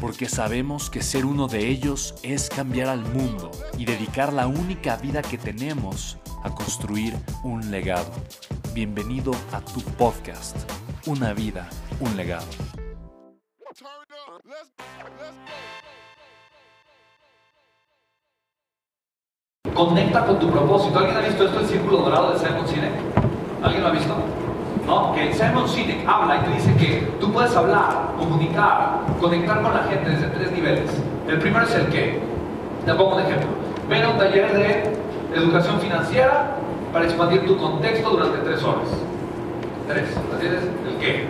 porque sabemos que ser uno de ellos es cambiar al mundo y dedicar la única vida que tenemos a construir un legado. Bienvenido a tu podcast, Una vida, un legado. Conecta con tu propósito. ¿Alguien ha visto esto, el círculo dorado de Simon Sinek? ¿Alguien lo ha visto? ¿No? Que Simon Sinek habla y te dice que tú puedes hablar, comunicar, conectar con la gente desde tres niveles. El primero es el qué. Te pongo un ejemplo. Ven a un taller de educación financiera para expandir tu contexto durante tres horas. Tres. ¿Entiendes? El qué.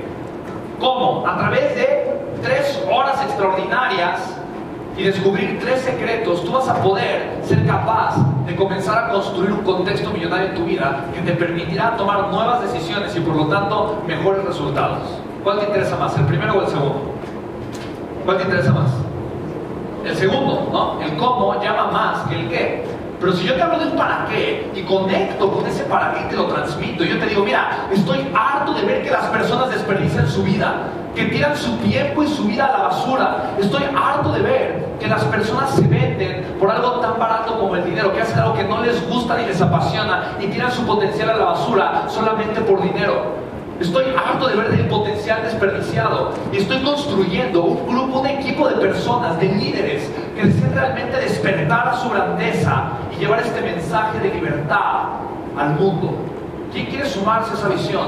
¿Cómo? A través de tres horas extraordinarias y descubrir tres secretos, tú vas a poder ser capaz de comenzar a construir un contexto millonario en tu vida que te permitirá tomar nuevas decisiones y por lo tanto mejores resultados. ¿Cuál te interesa más, el primero o el segundo? ¿Cuál te interesa más? El segundo, ¿no? El cómo llama más que el qué. Pero si yo te hablo del para qué y conecto con ese para qué te lo transmito, yo te digo, mira, estoy harto de ver que las personas desperdician su vida, que tiran su tiempo y su vida a la basura. Estoy harto de ver que las personas se venden por algo tan barato como el dinero, que hacen algo que no les gusta ni les apasiona y tiran su potencial a la basura solamente por dinero. Estoy harto de ver el potencial desperdiciado y estoy construyendo un grupo, un equipo de personas, de líderes que deseen realmente despertar su grandeza y llevar este mensaje de libertad al mundo. ¿Quién quiere sumarse a esa visión?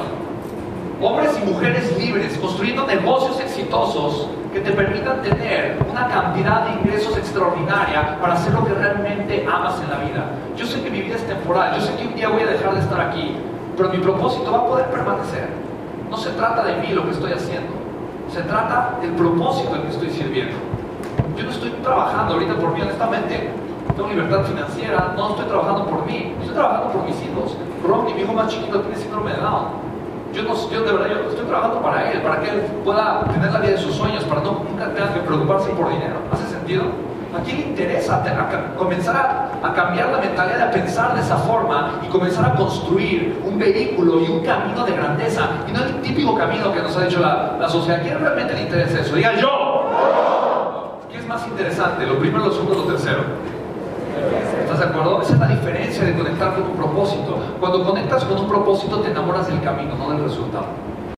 Hombres y mujeres libres construyendo negocios exitosos que te permitan tener una cantidad de ingresos extraordinaria para hacer lo que realmente amas en la vida. Yo sé que mi vida es temporal, yo sé que un día voy a dejar de estar aquí, pero mi propósito va a poder permanecer. No se trata de mí lo que estoy haciendo, se trata del propósito en que estoy sirviendo. Yo no estoy trabajando ahorita por mí, honestamente. Tengo libertad financiera, no estoy trabajando por mí, estoy trabajando por mis hijos. Ronnie, mi hijo más chiquito, tiene síndrome de Down. Yo, no, yo de verdad yo estoy trabajando para él, para que él pueda tener la vida de sus sueños, para no nunca tenga que preocuparse por dinero. ¿Hace sentido? ¿A quién interesa comenzar a, cambiar la mentalidad de pensar de esa forma y comenzar a construir un vehículo y un camino de grandeza? Y no el típico camino que nos ha dicho la, la sociedad. ¿A quién realmente le interesa eso? Diga yo. ¿Qué es más interesante? ¿Lo primero, lo segundo, lo tercero? ¿Estás de acuerdo? Esa es la diferencia de conectar con un propósito. Cuando conectas con un propósito te enamoras del camino, no del resultado.